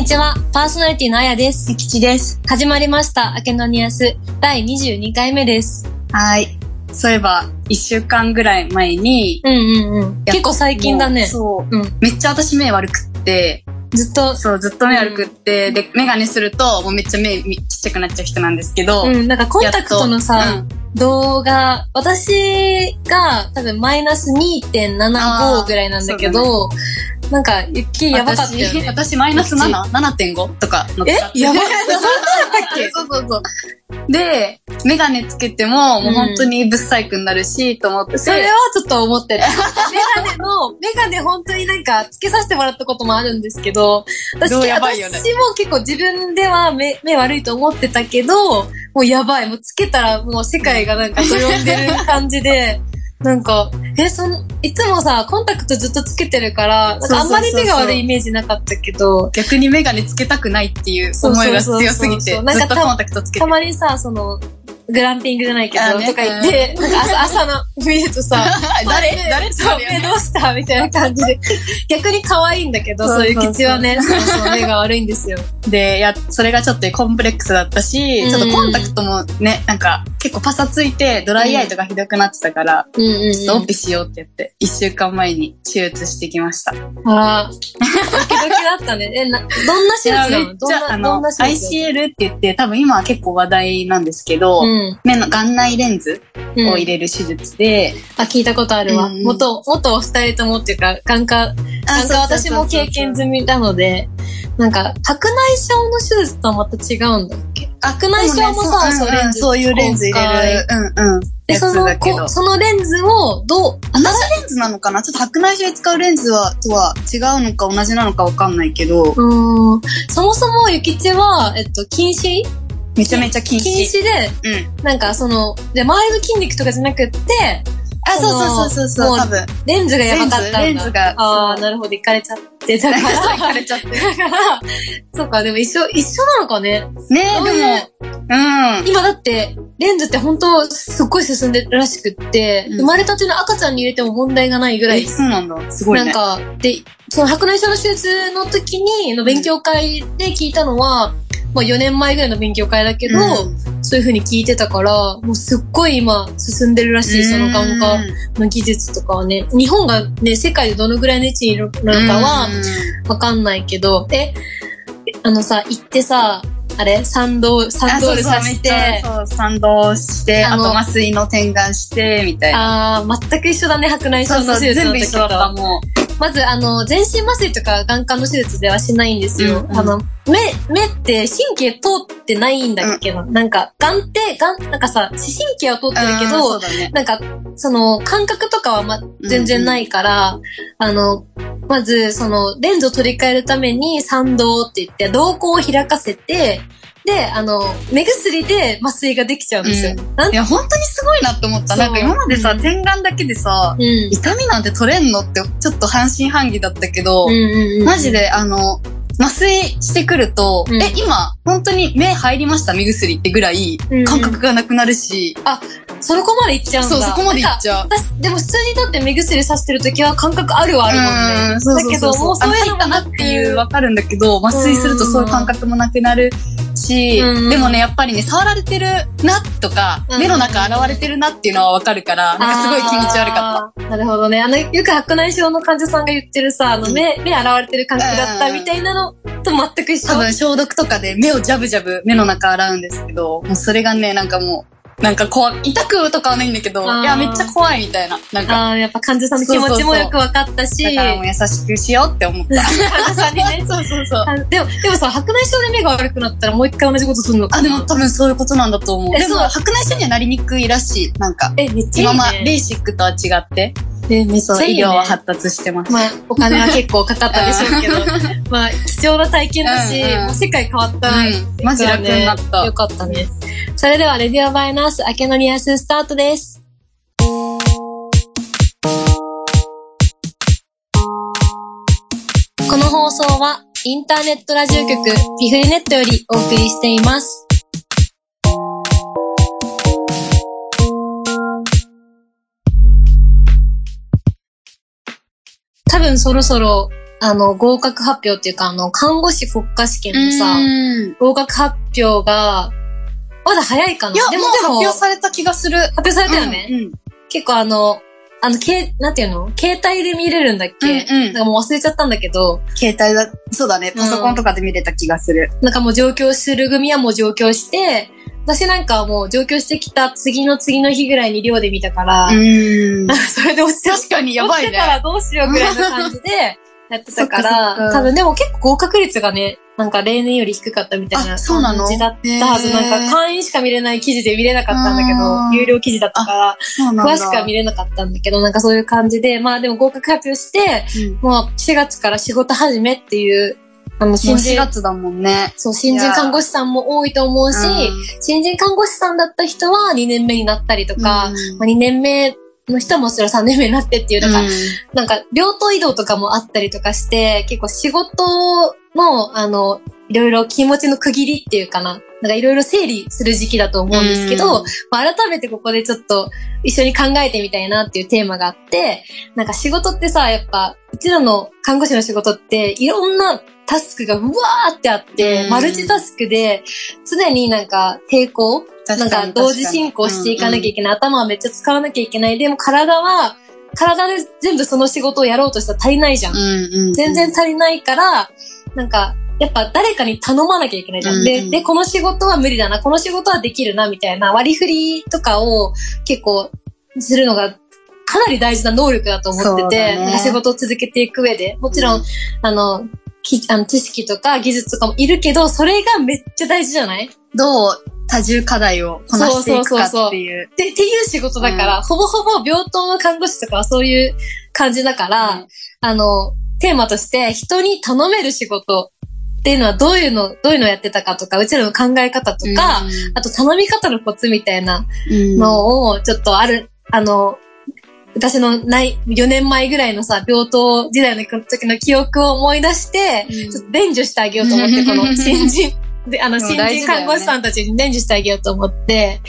んにちは。パーソナリティのあやです。吉です。始まりました。明けのニアス第22回目です。はい。そういえば、一週間ぐらい前に、うんうんうん。結構最近だね。そう。うん。めっちゃ私目悪くって、ずっと、そう、ずっと目悪くって、で、メガネすると、もうめっちゃ目みちっちゃくなっちゃう人なんですけど、うん、なんかコンタクトのやさっ、動画、私が多分マイナス2.75ぐらいなんだけど、なんか、雪やばかったよね。私、私マイナス 7?7.5? とか乗っえかってやばいそうそうそう。で、メガネつけても、もう本当にブッサイクになるし、と思って。それはちょっと思ってる。メガネの、メガネ本当になんかつけさせてもらったこともあるんですけど、私、ね私も結構自分では目目悪いと思ってたけど、もうやばい。もうつけたらもう世界がなんかどよんでる感じで、なんか、え、その、いつもさ、コンタクトずっとつけてるから、なんかあんまり目が悪いイメージなかったけど、逆にメガネつけたくないっていう思いが強すぎて、ずっそうそうそうそう。なんかとコンタクトつけてたまにさ、その、グランピングじゃないけど、とか言って、なんか朝朝の見るとさ、誰目誰？そう、目どうした？みたいな感じで。逆に可愛いんだけど、そういう吉はね、そうそう、目が悪いんですよ。で、や、それがちょっとコンプレックスだったし、うん。ちょっとコンタクトもね、なんか結構パサついてドライアイとかひどくなってたから、ちょっとオペしようって言って、一週間前に手術してきました。あら、ドキドキだったね。え、な、どんな手術なの？どんちゃ、あな、どのんな、手術 ICL って言って、多分今は結構話題なんですけど、うん。目の眼内レンズうんを入れる手術で、あ、聞いたことあるわ。うん元、元お二人ともっていうか、眼科、眼科私も経験済みなので、なんか、白内障の手術とはまた違うんだっけ？白内障もさ、そう、でねレンズ。そういうレンズ入れる、うんうん。で、そのこ、。そのレンズを、どう、同じレンズなのかな？ちょっと白内障で使うレンズは、とは違うのか同じなのかわかんないけど、うーん。そもそも、ゆきちは、えっと、禁止めちゃめちゃ禁止。禁止で、うん。なんかその、で、周りの筋肉とかじゃなくって、あ、そうそうそうそうそう、多分。レンズがやばかったんだ。レンズがああ、なるほど、行かれちゃってたから。行かれちゃって。だから、そうか、でも一緒、一緒なのかね。ねそういうでも、うん。今だって、レンズって本当すっごい進んでるらしくって、うん生まれたての赤ちゃんに入れても問題がないぐらいえ、そうなんだ。すごいね。なんか、で、その白内障の手術の時に、の勉強会で聞いたのは、まあ4年前ぐらいの勉強会だけど、うん。そういう風に聞いてたから、もうすっごい今進んでるらしい、その眼科の技術とかはね。日本がね、世界でどのぐらいの位置にいるのかはわかんないけど、え、あのさ、行ってさ、あれ？サドー、サンドールさせて、そう、賛同して、あと麻酔の点眼して、みたいな。あー、全く一緒だね、白内そうそう、障の手術全部一の時と。緒だった、もまず、あの、全身麻酔とか眼科の手術ではしないんですよ。うんうん。あの、目、目って神経通ってないんだっけど、なんか、眼って、眼、なんかさ、視神経は通う。ってるけうんど、ね。なんか、その、感覚とかはま、全然ないから、あの、まず、その、レンズを取り替えるために、参道って言って、瞳孔を開かせて、で、あの、目薬で麻酔ができちゃうんですよ。なんいや、本当にすごいなって思った。なんか今までさ、うん点眼だけでさ、うん。痛みなんて取れんのって、ちょっと半信半疑だったけど、うんうんうん。マジで、あの、麻酔してくると、うんえ、今、本当に目入りました？目薬ってぐらいうんうん、感覚がなくなるし、そこまでいっちゃうんだ。そう、そこまでいっちゃう。私、でも普通にだって目薬さしてるときは感覚あるはあるもんね。だけど、もうそういうのもあ入ったなっていうわかるんだけど、麻酔するとそういう感覚もなくなるし、うんでもね、やっぱりね、触られてるなとか、うん目の中洗われてるなっていうのはわかるから、なんかすごい気持ち悪かった。なるほどね。あの、よく白内障の患者さんが言ってるさ、あの、目、目洗われてる感覚だったみたいなのと全く一。緒。多分消毒とかで目をジャブジャブ目の中洗うんですけど、もうそれがね、なんかもう、なんか怖い、痛くとかはないんだけど、いや、めっちゃ怖いみたいな。なんか、ああ、やっぱ患者さんの気持ちもよく分かったし。だからもう優しくしようって思った。患者さんにね。そうそうそう。あでも、でもさ、白内障で目が悪くなったらもう一回同じことするの？かあ、でも多分そういうことなんだと思う。でも、白内障にはなりにくいらしい。なんか、え、めっちゃいい、ね。今ま、レーシックとは違って、え、めっちそう、ゃいい、ね。医療は発達してます。まあ、お金は結構かかったでしょうけど、まあ、貴重な体験だし、うんうん世界変わった。うんマジ楽になったよかったね。それでは、レディオバイナース、明けのニアススタートです。この放送は、インターネットラジオ局、ピフリネットよりお送りしています。多分そろそろあの、合格発表っていうか、あの、看護師国家試験のさ、うん合格発表が、まだ早いかないや、でも発表された気がする。発表されたよね。うん。結構あの、あの、けなんていうの？携帯で見れるんだっけ、うんうんなんかもう忘れちゃったんだけど、携帯だ、そうだね。パソコンとかで見れた気がする。なんかもう上京する組はもう上京して、私なんかはもう上京してきた次の次の日ぐらいに寮で見たから、うん。それで落ちて確かにやばいね落ちてたらどうしようぐらいの感じでやってたから、か多分でも結構合格率がね、なんか例年より低かったみたいな感じだったはず。なんか会員しか見れない記事で見れなかったんだけあど、ー。有料記事だったから。詳しくは見れなかったんだけど、なんかそういう感じで、まあでも合格発表して、うん。もう4月から仕事始めっていう、あの、4新人、月だもんね。そう、新人看護師さんも多いと思うし、うん。新人看護師さんだった人は2年目になったりとか、うん。まあ、2年目の人はもちろん3年目になってっていう、なんか、うん。なんか、病棟移動とかもあったりとかして、結構仕事の、あの、いろいろ気持ちの区切りっていうかな。なんかいろいろ整理する時期だと思うんですけど、改めてここでちょっと一緒に考えてみたいなっていうテーマがあって、なんか仕事ってさ、やっぱ、うちらの看護師の仕事っていろんなタスクがうわーってあって、うん。マルチタスクで、常になんか並行なんか同時進行していかなきゃいけない。頭はめっちゃ使わなきゃいけない。でも体は、体で全部その仕事をやろうとしたら足りないじゃん。うんうんうん。全然足りないから、なんか、やっぱ誰かに頼まなきゃいけないじゃん。うんで、で、この仕事は無理だな、この仕事はできるな、みたいな割り振りとかを結構するのが、かなり大事な能力だと思ってて、ね。仕事を続けていく上で、もちろん、うん。あの、きあの知識とか技術とかもいるけど、それがめっちゃ大事じゃない？どう？多重課題をこなしていくかっていう。ってっていう仕事だから、うん。ほぼほぼ病棟の看護師とかはそういう感じだから、うん。あの、テーマとして人に頼める仕事っていうのはどういうの、どういうのをやってたかとか、うちらの考え方とか、あと頼み方のコツみたいなうん。のをちょっとある、あの、私のない、4年前ぐらいのさ、病棟時代の時の記憶を思い出して、うん。ちょっと伝授してあげようと思って、この新人、で、あの、新人看護師さんたちに伝授してあげようと思って、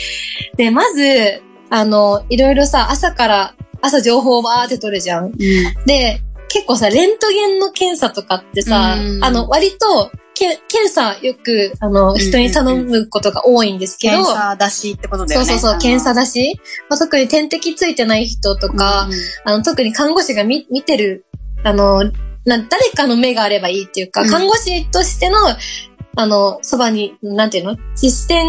で、まず、あの、いろいろさ、朝から、朝情報をバーって取るじゃん。うん。で、結構さ、レントゲンの検査とかってさ、うん。あの、割と、け検査よく、あの、ん人に頼むことが多いんですけど、検査出しってことだよね。そうそうそう、検査だし、まあ、特に点滴ついてない人とか、うん。あの、特に看護師が見見てる、あの、な、誰かの目があればいいっていうか、うん。看護師としての、あの、そばに、なんていうの？視点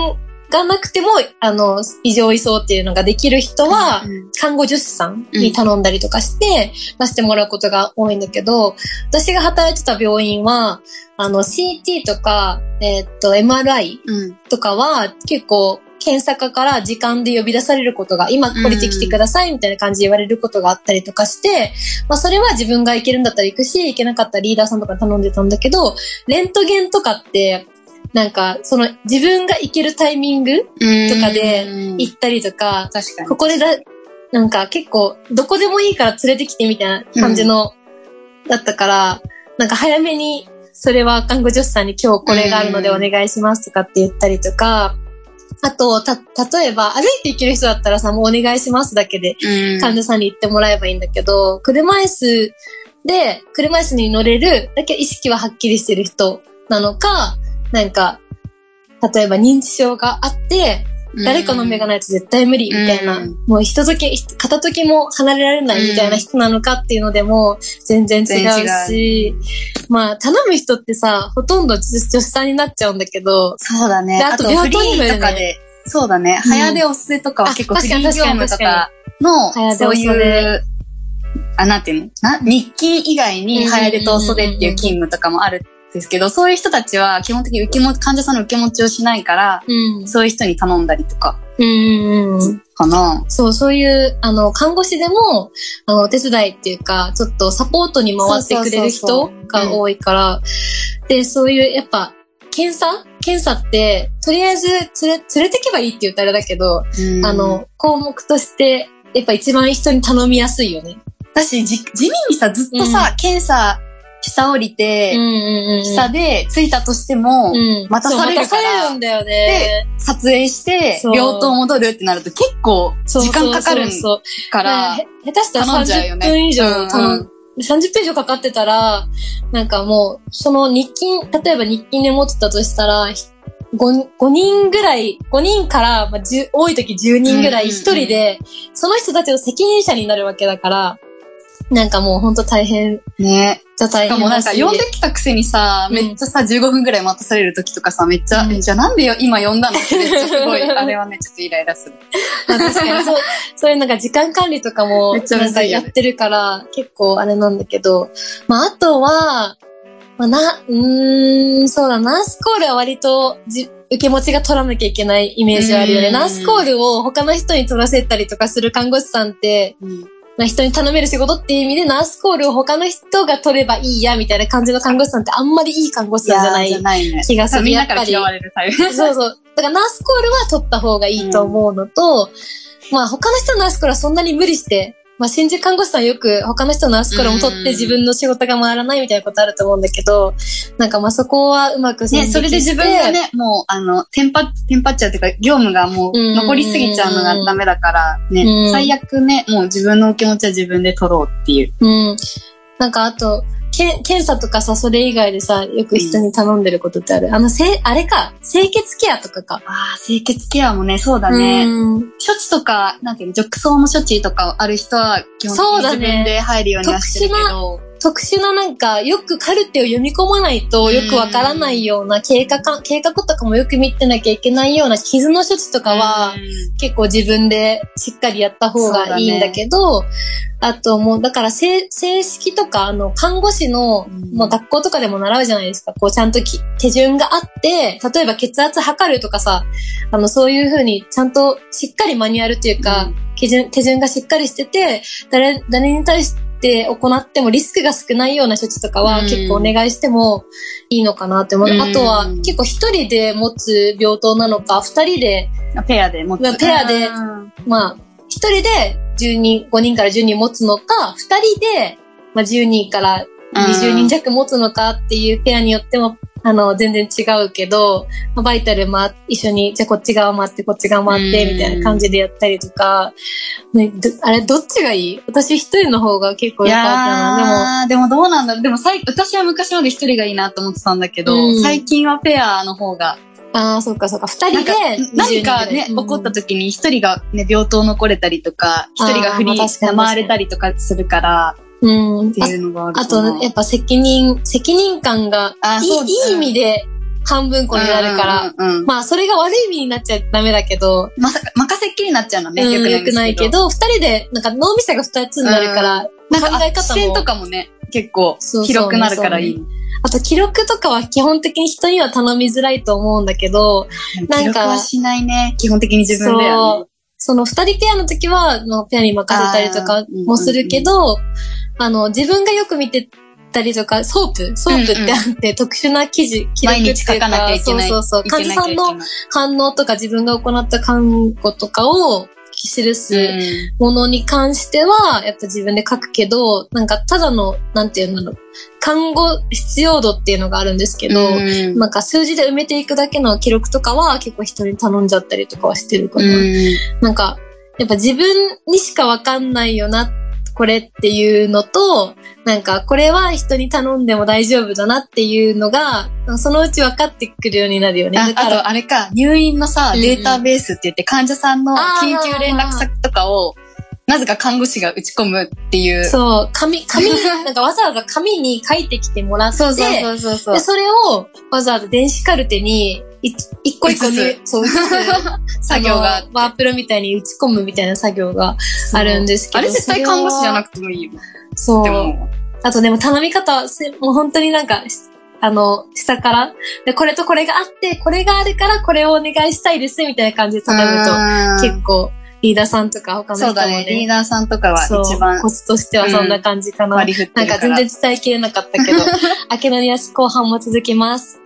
がなくても、あの、異常位相っていうのができる人は、うん看護助手さんに頼んだりとかして、出してもらうことが多いんだけど、私が働いてた病院は、あの、CT とか、えーっと、MRI うん。とかは結構検査科から時間で呼び出されることが、今降りてきてくださいみたいな感じで言われることがあったりとかして、まあそれは自分が行けるんだったら行くし、行けなかったらリーダーさんとかに頼んでたんだけど、レントゲンとかって、なんか、その自分が行けるタイミングとかでうん。行ったりとか、確かに。ここでだ、なんか結構、どこでもいいから連れてきてみたいな感じの、だったから、なんか早めに、それは看護助手さんに今日これがあるのでお願いしますとかって言ったりとか、あと、た、例えば歩いて行ける人だったらさ、もうお願いしますだけでうん。患者さんに言ってもらえばいいんだけど、車椅子で、車椅子に乗れる、だけど意識ははっきりしてる人なのか、なんか、例えば認知症があって、誰かの目がないと絶対無理みたいな、うん。もうひととき、片時も離れられないみたいな人なのかっていうのでも全然違うし、まあ頼む人ってさ、ほとんど助手さんになっちゃうんだけど、そうだね。であとフリーとかで、そうだね。うん。早出おせとかは結構あフリー業務と確かかの、そういう、あ、なんていうの？な日記以外に早出と袖っていう勤務とかもあるんですけど、そういう人たちは基本的に受けも、患者さんの受け持ちをしないから、うん。そういう人に頼んだりとか、うんうんうん。かな。そう、そういう、あの、看護師でも、あの、お手伝いっていうか、ちょっとサポートに回ってくれる人が多いから、で、そういう、やっぱ、検査？検査って、とりあえず、連れ、連れてけばいいって言ったらあれだけど、うんあ、の、項目として、やっぱ一番人に頼みやすいよね。私、じ地味にさ、ずっとさ、検査、下降りて、うんうんうん。下で着いたとしても、うん。待たされるから。るんだよね。撮影して、病棟戻るってなると結構時間かかるそうそうから、へ下手したら頼んじゃうよ30ね分以上頼うんうん。30分以上かかってたら、なんかもう、その日勤、例えば日勤で持ってたとしたら、5, 5人ぐらい、5人から、まあ、10多い時10人ぐらいうんうんうん一人で、その人たちの責任者になるわけだから、なんかもうほんと大変ね。じゃ大しかもなん。か呼んできたくせにさ、うんめっちゃさ、15分ぐらい待たされる時とかさ、めっちゃ、うんえじゃあなんでよ今呼んだの？ってめっちゃすごい、あれはね、ちょっとイライラする。まあ確かにそう、そういうなんか時間管理とかもめっちゃむなんかやってるから、結構あれなんだけど、まああとは、まあな、うーん、そうだ、ナースコールは割とじ受け持ちが取らなきゃいけないイメージはあるよね。うんナースコールを他の人に取らせたりとかする看護師さんって、まあ、人に頼める仕事っていう意味でナースコールを他の人が取ればいいやみたいな感じの看護師さんってあんまりいい看護師さんじゃない。気がする。そうそう。だからナースコールは取った方がいいと思うのと、まあ他の人のナースコールはそんなに無理して、まあ新宿看護師さんよく他の人のナースコールも取っうんて自分の仕事が回らないみたいなことあると思うんだけど、なんかまあそこはうまく線ね、それで自分がね、もう、あの、テンパ、テンパっちゃうっていうか、業務がもう残りすぎちゃうのがダメだから、ね、うん最悪ね、もう自分のお気持ちは自分で取ろうっていう。うん。なんかあと、け検査とかさ、それ以外でさ、よく人に頼んでることってある。あの、せ、あれか、清潔ケアとかか。ああ、清潔ケアもね、そうだね。うん処置とか、なんていうの、褥瘡の処置とかある人は、基本的に自分で入るようにはしてるけど、特殊ななんか、よくカルテを読み込まないとよくわからないような経過か、計画とかもよく見てなきゃいけないような傷の処置とかは、結構自分でしっかりやった方がいいんだけど、あともう、だから正、正式とか、あの、看護師の、うん。まあ学校とかでも習うじゃないですか。こう、ちゃんとき手順があって、例えば血圧測るとかさ、あの、そういうふうに、ちゃんとしっかりマニュアルっていうか、うん。手順、手順がしっかりしてて、誰、誰に対して行ってもリスクが少ないような処置とかは結構お願いしてもいいのかなって思う。うんあとは結構一人で持つ病棟なのか、二人でペアで持つ。まあペアでまあ、一人で10人、5人から10人持つのか、二人で、まあ、10人から20人弱持つのかっていうペアによっても、あの、全然違うけど、まあ、バイタルま、一緒に、じゃあこっち側回って、こっち側回って、うんみたいな感じでやったりとか、ね、どあれ、どっちがいい？私一人の方が結構い良かったな。やー、でもどうなんだろう。でもさい私は昔まで一人がいいなと思ってたんだけど、うん最近はペアの方が。でも、ああ、そっかそっか、二人でなんか20人何かね、うん起こった時に一人がね、病棟残れたりとか、一人がフリあーまあ確かにー、回れたりとかするから、うん。っていうのがあるあと、やっぱ責任、責任感がいい、いい意味で半分こになるから、うんうんうんまあ、それが悪い意味になっちゃダメだけど、まさか、任せっきりになっちゃうのね、うん、よくないけ。ど、二人で、なんか脳みそが二つになるから、なんか、考え方視点とも。かもね、結構そうそう広くなるからいい。あと、記録とかは基本的に人には頼みづらいと思うんだけど、なんか記録はしないね。基本的に自分でよね。その二人ペアの時は、もうペアに任せたりとかもするけど、あの、自分がよく見てたりとか、 SOAP？SOAP ってあって、特殊な記事、記録っていうかなきゃいけない。そうそうそう。患者さんのい反応とか自分が行った看護とかを記すものに関しては、やっぱ自分で書くけど、なんかただの、なんていうんだろう、看護必要度っていうのがあるんですけど、うんなんか数字で埋めていくだけの記録とかは結構人に頼んじゃったりとかはしてるかうな。んなんか、やっぱ自分にしかわかんないよな、これっていうのと、なんかこれは人に頼んでも大丈夫だなっていうのが、そのうち分かってくるようになるよね。ああと、あれか、入院のさ、データベースって言って患者さんの緊急連絡先とかを、なぜか看護師が打ち込むっていう。そう、紙、紙、なんかわざわざ紙に書いてきてもらって、そうそうそうそうそうで、。それをわざわざ電子カルテにい一個一個にそう、作業がワープロみたいに打ち込むみたいな作業があるんですけど。あれ絶対看護師じゃなくくてもいいよ。そう。でも、あとでも頼み方もう本当になんか、しあの、下から、で、これとこれがあって、これがあるからこれをお願いしたいです、みたいな感じで頼むと、と結構、リーダーさんとか他の人もね、そうだね。リーダーさんとかは一番コツとしてはそんな感じかな。割り振ってなんるか全然伝えきれなかったけど、明けのリアス後半も続きます。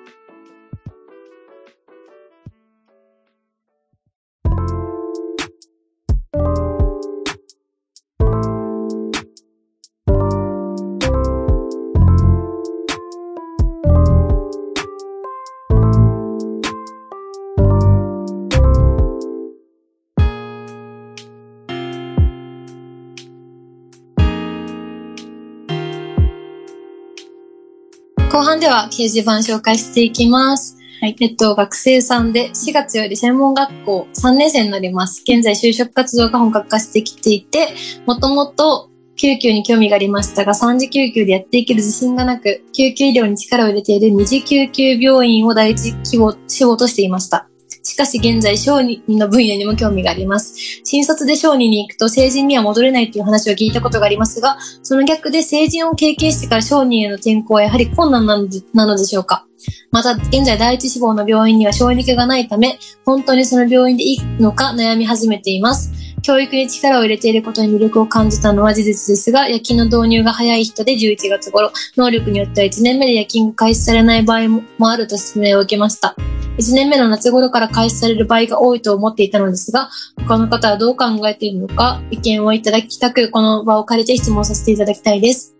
後半では掲示板紹介していきます。はいえっと、学生さんで4月より専門学校3年生になります。現在就職活動が本格化してきていて、もともと救急に興味がありましたが、3次救急でやっていける自信がなく、救急医療に力を入れている二次救急病院を第一希望志望としていました。しかし現在、小児の分野にも興味があります。新卒で小児に行くと成人には戻れないという話を聞いたことがありますが、その逆で成人を経験してから小児への転校はやはり困難なのでなのでしょうかまた、現在第一志望の病院には小児科がないため、本当にその病院でいいのか悩み始めています。教育に力を入れていることに魅力を感じたのは事実ですが、夜勤の導入が早い人で11月頃、能力によっては1年目で夜勤が開始されない場合もあると説明を受けました。1年目の夏頃から開始される場合が多いと思っていたのですが、他の方はどう考えているのか、意見をいただきたく、この場を借りて質問させていただきたいです。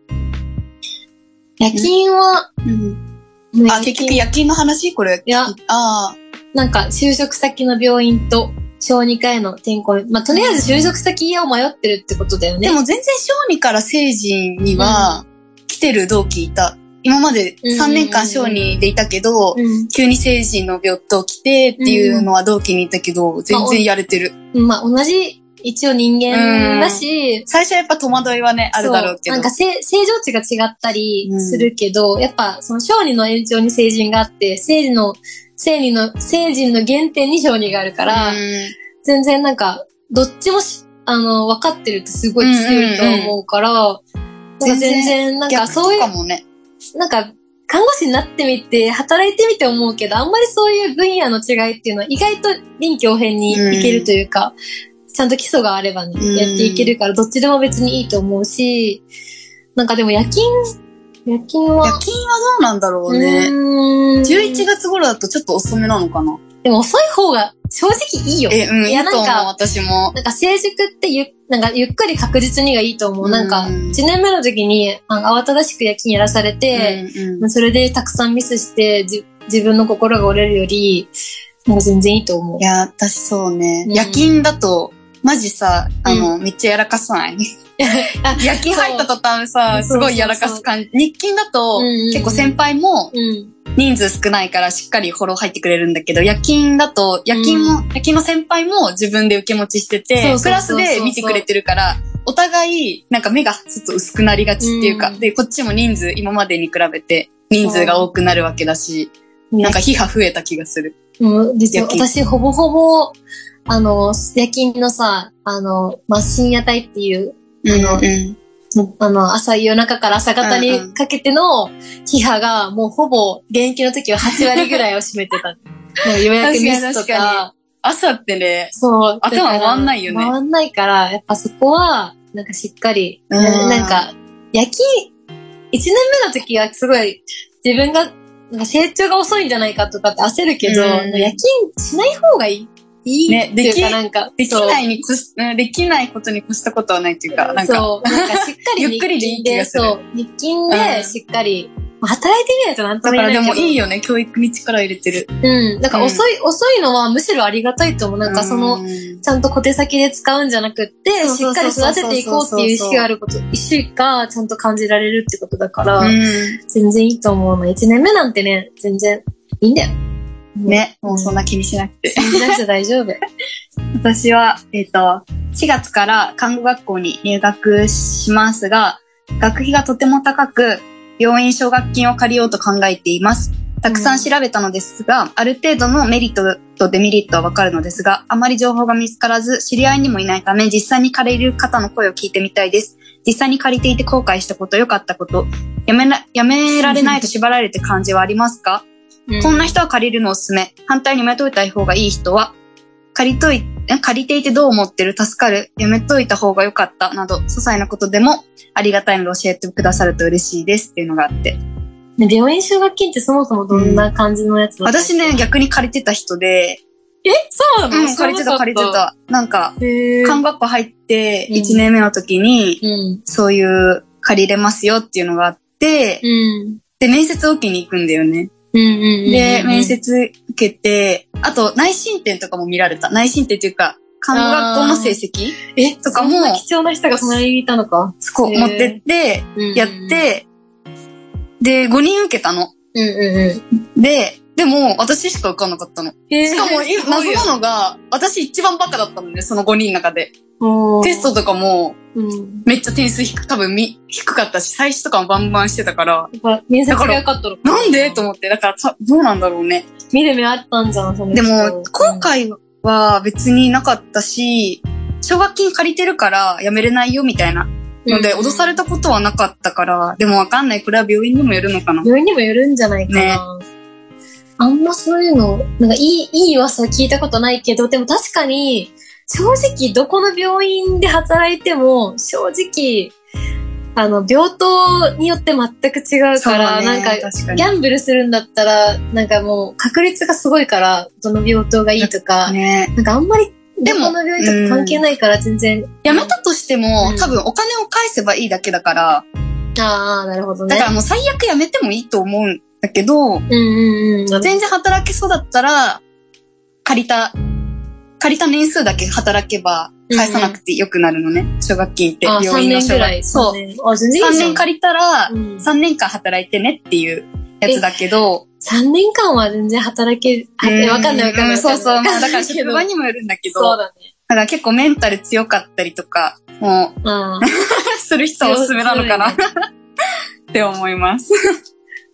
夜勤は、うん。あ、結局夜勤の話？これ。いやああ。なんか、就職先の病院と小児科への転校。まあ、とりあえず就職先を迷ってるってことだよね。でも全然小児から成人には来てる同期いた。今まで3年間小児でいたけど、うん、急に成人の病棟来てっていうのは同期にいたけど、全然やれてる。まあ、同じ、一応人間だし、最初はやっぱ戸惑いはね、あるだろうけど。なんか正正常値が違ったりするけど、やっぱその小児の延長に成人があって、成児の、成児の、成人の原点に小児があるから、うん。全然なんか、どっちもし、あの、分かってるってすごい強いと思うから、なんか全然、なんか逆そういう、ね。なんか、看護師になってみて、働いてみて思うけど、あんまりそういう分野の違いっていうのは意外と臨機応変にいけるというか、ちゃんと基礎があればね、うん。やっていけるから、どっちでも別にいいと思うし、なんかでも夜勤、夜勤は、夜勤はどうなんだろうね。うーん11月頃だとちょっと遅めなのかな。でも遅い方が正直いいよ。え、うん、いやいいと思う、なんか私も。なんか成熟ってゆ、なんかゆっくり確実にがいいと思う。なんか、うん1年目の時に慌ただしく夜勤やらされて、うんうんそれでたくさんミスしてじ自分の心が折れるより、なんか全然いいと思うい。や、私そうね。うん夜勤だと、マジさ、あの、めっちゃやらかさない？あ夜勤入った途端さ、すごいやらかす感じ。日勤だと、うんうんうん。結構先輩もうん。人数少ないからしっかりフォロー入ってくれるんだけど、夜勤だと、夜勤も、夜勤の先輩も自分で受け持ちしててそうそう、そうプラスで見てくれてるから、お互い、なんか目がちょっと薄くなりがちっていうか、うん。で、こっちも人数、今までに比べて人数が多くなるわけだし、なんか、批判増えた気がする。もう実は私ほぼほぼ、あの、夜勤のさ、あの、まあ、深夜帯っていう、あのうんあの、朝、夜中から朝方うんうにかけての批判が、もうほぼ、現役の時は8割ぐらいを占めてた。もう予約ミスと確かにか、朝ってね、そう。頭回んないよね回んないから、やっぱそこは、なんかしっかり、うんななんか、夜勤、1年目の時はすごい、自分が、なんか成長が遅いんじゃないかとかって焦るけど、うん夜勤しない方がいい。いいねっていうか、できなんか、できないに越し、うんできないことに越したことはないっていうか、なんか、そう。なんかしっかり ゆっくりでいい気がするそう。日勤うんでしっかり、まあ働いてみないとなんとだからも言えないけど。でもいいよね、教育に力入れてる。うん。だから遅い、遅いのはむしろありがたいと思う。なんかその、うんちゃんと小手先で使うんじゃなくって、しっかり育てていこうっていう意識があること、意識がちゃんと感じられるってことだから、うん全然いいと思うの。1年目なんてね、全然いいんだよ。ね、もうそんな気にしなくて。信じなくて大丈夫。私は、えっ、と、4月から看護学校に入学しますが、学費がとても高く、病院奨学金を借りようと考えています。たくさん調べたのですが、ある程度のメリットとデメリットはわかるのですが、あまり情報が見つからず、知り合いにもいないため、実際に借りる方の声を聞いてみたいです。実際に借りていて後悔したこと、良かったこと、やめな、やめられないと縛られて感じはありますか？こんな人は借りるのおすすめ。反対にやめといた方がいい人は、借りとい、え借りていてどう思ってる？助かるやめといた方が良かったなど、些細なことでもありがたいので教えてくださると嬉しいですっていうのがあって。ね病院奨学金ってそもそもどんな感じのやつだった私ね、逆に借りてた人で、えそうなの、うん、借りてた借りて。た。なんか、看護学校入ってうん1年目の時に、うん。そういう借りれますよっていうのがあって、うん。で、面接を受けに行くんだよね。で、面。接受けて、あと内申点とかも見られた。内申点っていうか、看護学校の成績え、とかもそんな貴重な人が隣にいたのか。そこ持ってって、やっ、て、で、5人受けたの。うんうんうで、でも、私しか受かんなかったの。しかも、い謎なのが、私一番バカだったのね、その5人の中で。のテストとかも、うん。めっちゃ点数低く、多分み低かったし、最初とかもバンバンしてたから、やっぱ、面接が良かったのか。なんで？と思って、だからた、どうなんだろうね。見る目あったんじゃん、その人。でも、後悔は別になかったし、奨学金借りてるから辞めれないよみたいな。ので、うん。脅されたことはなかったから、でもわかんない。これは病院にもよるのかな。病院にもよるんじゃないかな。ね。あんまそういうの、なんかいい、いい噂は聞いたことないけど、でも確かに、正直どこの病院で働いても、正直、あの、病棟によって全く違うから、なんか、確かにギャンブルするんだったら、なんかもう確率がすごいから、どの病棟がいいとか、ね。なんかあんまり、でもどこの病院とか関係ないから全然。辞めたとしても、うん多分お金を返せばいいだけだから、ああ、なるほどね。だからもう最悪辞めてもいいと思うんだけど、うんうんうん。全然働けそうだったら、借りた、借りた年数だけ働けば返さなくてよくなるのね。奨学金ってあ、3病院の奨年ぐらい。学そう。三年。あ、全然いい3じゃん。年借りたら、うん3年間働いてねっていうやつだけど、3年間は全然働けわかんないわかんない。うそうそう。まあだから職場にもよるんだけど、そうだね。だから結構メンタル強かったりとか、もう、うん。する人はおすすめなのかな っ強て思います。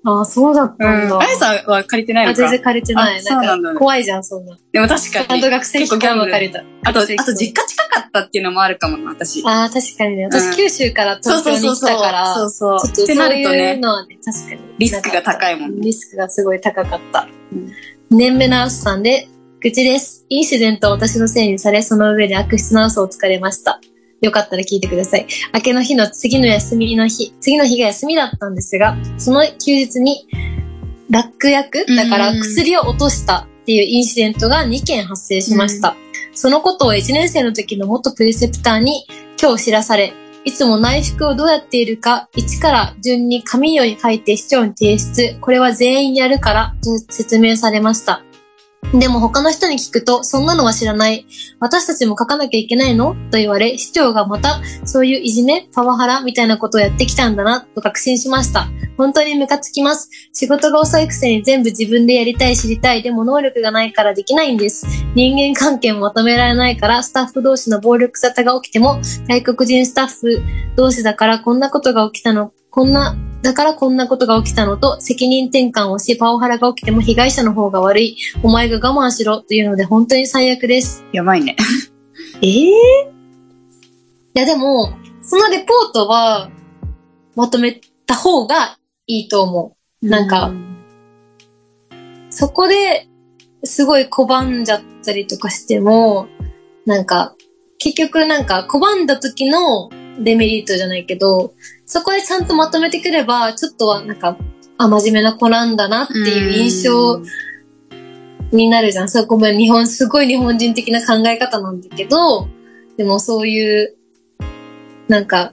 あ、そうだったうんん。だ。あやさんは借りてないあ、のか？全然借りてない。なんか怖いじゃん、そんな。でも確かに。ちゃんと学生期間は借りた。あと、あと実家近かったっていうのもあるかもな、私。あー確かにね。うん私、九州から東京に来たから、そうそうそう。ちょっとってなそういうのはね、確かに。リスクが高いもんねリスクがすごい高かった。うん年目のウスさんで、愚痴です。インシデントを私のせいにされ、その上で悪質な嘘をつかれました。よかったら聞いてください。明けの日の次の休みの日、次の日が休みだったんですが、その休日に、落薬だから薬を落としたっていうインシデントが2件発生しました。そのことを1年生の時の元プレセプターに今日知らされ、いつも内服をどうやっているか、1から順に紙に書いて市長に提出、これは全員やるから、と説明されました。でも他の人に聞くと、そんなのは知らない。私たちも書かなきゃいけないの？と言われ、市長がまた、そういういじめ、パワハラみたいなことをやってきたんだな、と確信しました。本当にムカつきます。仕事が遅いくせに全部自分でやりたい、知りたい。でも能力がないからできないんです。人間関係もまとめられないから、スタッフ同士の暴力沙汰が起きても、外国人スタッフ同士だからこんなことが起きたの、こんな、だからこんなことが起きたのと、責任転換をし、パワハラが起きても被害者の方が悪い。お前が我慢しろというので本当に最悪です。やばいね。ええいやでも、そのレポートは、まとめた方がいいと思う。なんかそこで、すごい拒んじゃったりとかしても、なんか、結局なんか拒んだ時のデメリットじゃないけど、そこでちゃんとまとめてくれば、ちょっとはなんか、あ、真面目な子なんだなっていう印象になるじゃん。そう、ごめん、日本、すごい日本人的な考え方なんだけど、でもそういう、なんか、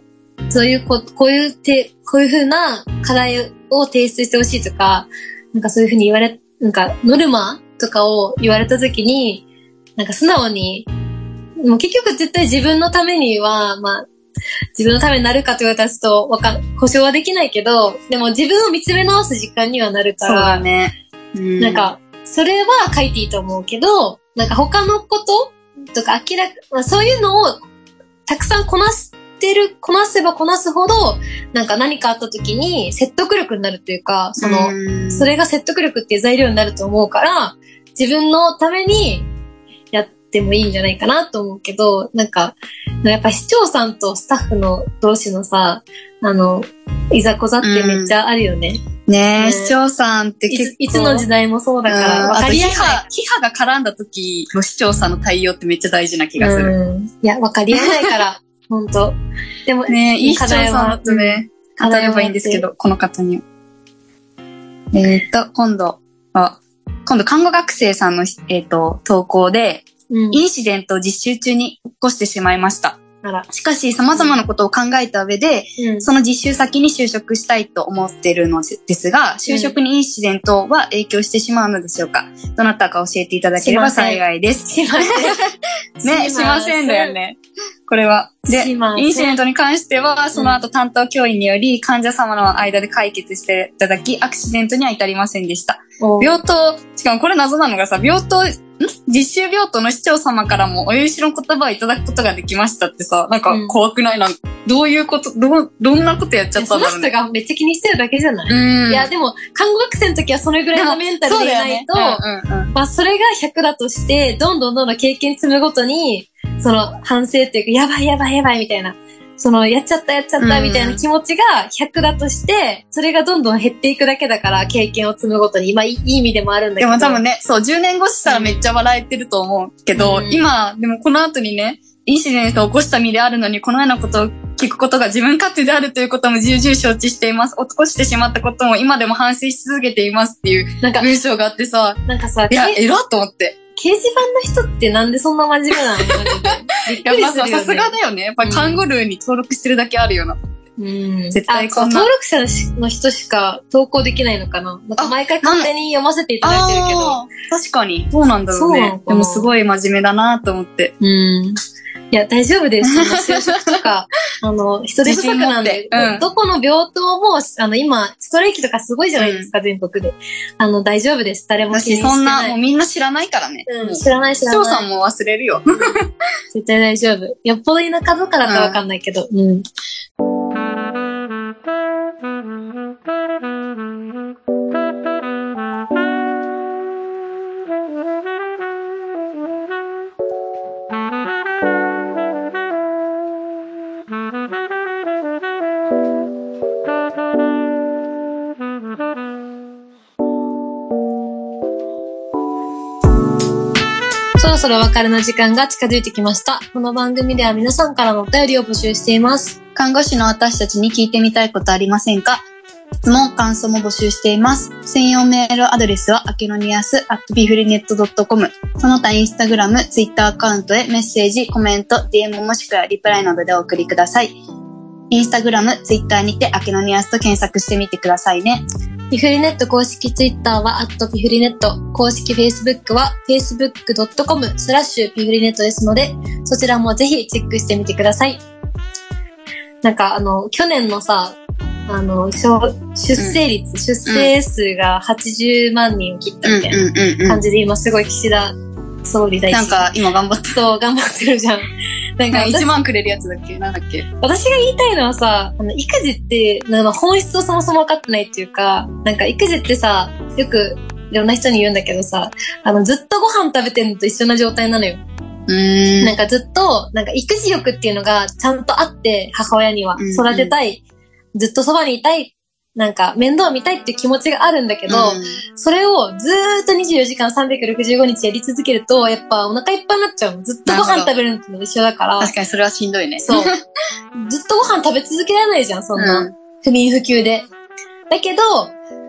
そういうこ、こういうて、こういう風な課題を提出してほしいとか、なんかそういう風に言われ、なんかノルマとかを言われた時に、なんか素直に、もう結局絶対自分のためには、まあ、自分のためになるかと言われたらちょっとわかん、保証はできないけど、でも自分を見つめ直す時間にはなるかそうら、だね。うんなん、か、それは書いていいと思うけど、なんか他のこととか明らか、まあ、そういうのをたくさんこなしてる、こなせばこなすほど、なんか何かあった時に説得力になるというか、その、うんそれが説得力っていう材料になると思うから、自分のためにやってもいいんじゃないかなと思うけど、なんか、やっぱ市長さんとスタッフの同士のさ、あの、いざこざってめっちゃあるよね。ねねえ、市長さんってい結構。ついつの時代もそうだから、うんわかりやすい。批判、が絡んだ時の市長さんの対応ってめっちゃ大事な気がする。うん。いや、わかりやすいから、本当でも、ねいい市長さんとね、課題は当たればいいんですけど、この方には。えっ、と、今度は、今度看護学生さんの、えっ、と、投稿で、うん。インシデントを実習中に起こしてしまいました。しかし、様々なことを考えた上で、うん。その実習先に就職したいと思っているのですが、就職にインシデントは影響してしまうのでしょうか？どなたか教えていただければ幸いです。しません。ね、しませんだよ。ね。これは。で、インシデントに関しては、その後担当教員により患者様の間で解決していただき、アクシデントには至りませんでした。お病棟、しかもこれ謎なのがさ、病棟、ん？実習病棟の市長様からもお許しの言葉をいただくことができましたってさ、なんかうん。怖くない？なんかどういうこと、どう、どんなことやっちゃったそのんだろうね。人がめっちゃ気にしてるだけじゃない、うん。いや、でも、看護学生の時はそれぐらいのメンタルでいないと、まあ、それが100だとして、どんどんどんどん経験積むごとに、その反省っていうか、やばいやばいやばいみたいな、その、やっちゃったやっちゃったみたいな気持ちが100だとして、それがどんどん減っていくだけだから、経験を積むごとに、まあ、いい意味でもあるんだけでど。も多分ね、そう、10年越したらめっちゃ笑えてると思うけど、うん今、でもこの後にね、インシデントを起こした身であるのに、このようなことを聞くことが自分勝手であるということも重々承知しています。起こしてしまったことも今でも反省し続けていますっていうなんか、文章があってさ、なんかさ、いや、け偉っと思って。掲示板の人ってなんでそんな真面目なの？やくりっぱさ、するよね。さすがだよね。やっぱカンゴルーに登録してるだけあるよな。うん。絶対こんな登録者の人しか投稿できないのかな？なんか毎回勝手に読ませていただいてるけど。確かに。そうなんだろうねそうでもすごい真面目だなと思って。うん。いや、大丈夫です。その就職とか、あの、人手不足なんで、うんどこの病棟も、あの、今、ストレイキとかすごいじゃないですか、全国で。あの、大丈夫です。誰もだし、気にしてない。そんな、もうみんな知らないからね。うん、知らない知視らない。聴さんも忘れるよ。絶対大丈夫。よっぽど田舎とかだったらわかんないけど。うん。そろそろお別れの時間が近づいてきました。この番組では皆さんからのお便りを募集しています。看護師の私たちに聞いてみたいことありませんか？質問、感想も募集しています。専用メールアドレスは、アケノニアス、アットビフリネット .com。その他、インスタグラム、ツイッターアカウントへメッセージ、コメント、DM もしくはリプライなどでお送りください。インスタグラム、ツイッターにて、アケノニアスと検索してみてくださいね。ピフリネット公式ツイッターは、アットピフリネット。公式フェイスブックは、facebook.com スラッシュピフリネットですので、そちらもぜひチェックしてみてください。なんか、あの、去年のさ、あの、小出生率、出生数が80万人を切ったみたいうんうんな感じで、今すごい岸田総理大臣。なんか、今頑張って。そう、頑張ってるじゃん。なんか、1万くれるやつだっけ？なんだっけ？私が言いたいのはさ、あの、育児って、なんか本質をそもそも分かってないっていうか、なんか育児ってさ、よく、いろんな人に言うんだけどさ、あの、ずっとご飯食べてるのと一緒な状態なのよ。うーん。なんかずっと、なんか育児欲っていうのがちゃんとあって、母親には。うんうん。育てたい、ずっとそばにいたい、なんか面倒見たいっていう気持ちがあるんだけど、それをずーっと24時間365日やり続けると、やっぱお腹いっぱいになっちゃうの。ずっとご飯食べるのと一緒だから。確かにそれはしんどいね。そう。ずっとご飯食べ続けられないじゃん、そんな。うん不眠不休で。だけど、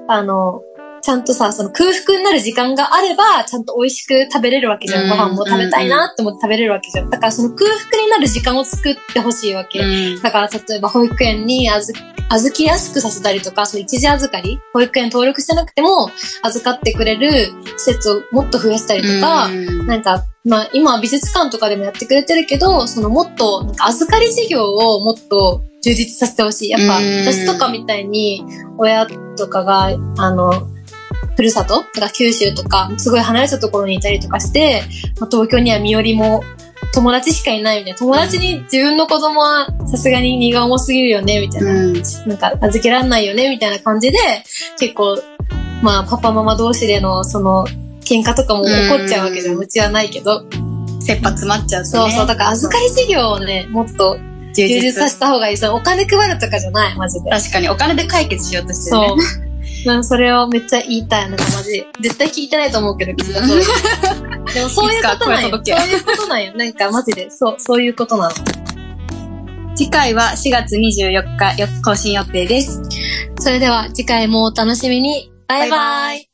あの、ちゃんとさ、その空腹になる時間があれば、ちゃんと美味しく食べれるわけじゃん。うんご飯も食べたいなって思って食べれるわけじゃん。だからその空腹になる時間を作ってほしいわけ。うんだから例えば保育園に預預きやすくさせたりとか、その一時預かり、保育園登録してなくても預かってくれる施設をもっと増やしたりとか、うんなんか、まあ今は美術館とかでもやってくれてるけど、そのもっと、なんか預かり事業をもっと充実させてほしい。やっぱうん私とかみたいに親とかが、あの、ふるさと？とか九州とか、すごい離れたところにいたりとかして、まあ、東京には身寄りも友達しかいないみたいな。友達に自分の子供はさすがに荷が重すぎるよね、みたいな。うんなんか預けられないよね、みたいな感じで、結構、まあパパママ同士でのその喧嘩とかも起こっちゃうわけじゃん。うんうちはないけど。切羽詰まっちゃうとね。そうそう。だから預かり事業をね、もっと充充実させた方がいい。そのお金配るとかじゃない、マジで。確かにお金で解決しようとしてるね。そう。なんかそれをめっちゃ言いたい。なんかマジで。絶対聞いてないと思うけど、岸田総理。でもそういうことなんよ。そういうことなんよ。なんかマジで、そう、そういうことなの。次回は4月24日よ更新予定です。それでは次回もお楽しみに。バイバイ。バイバイ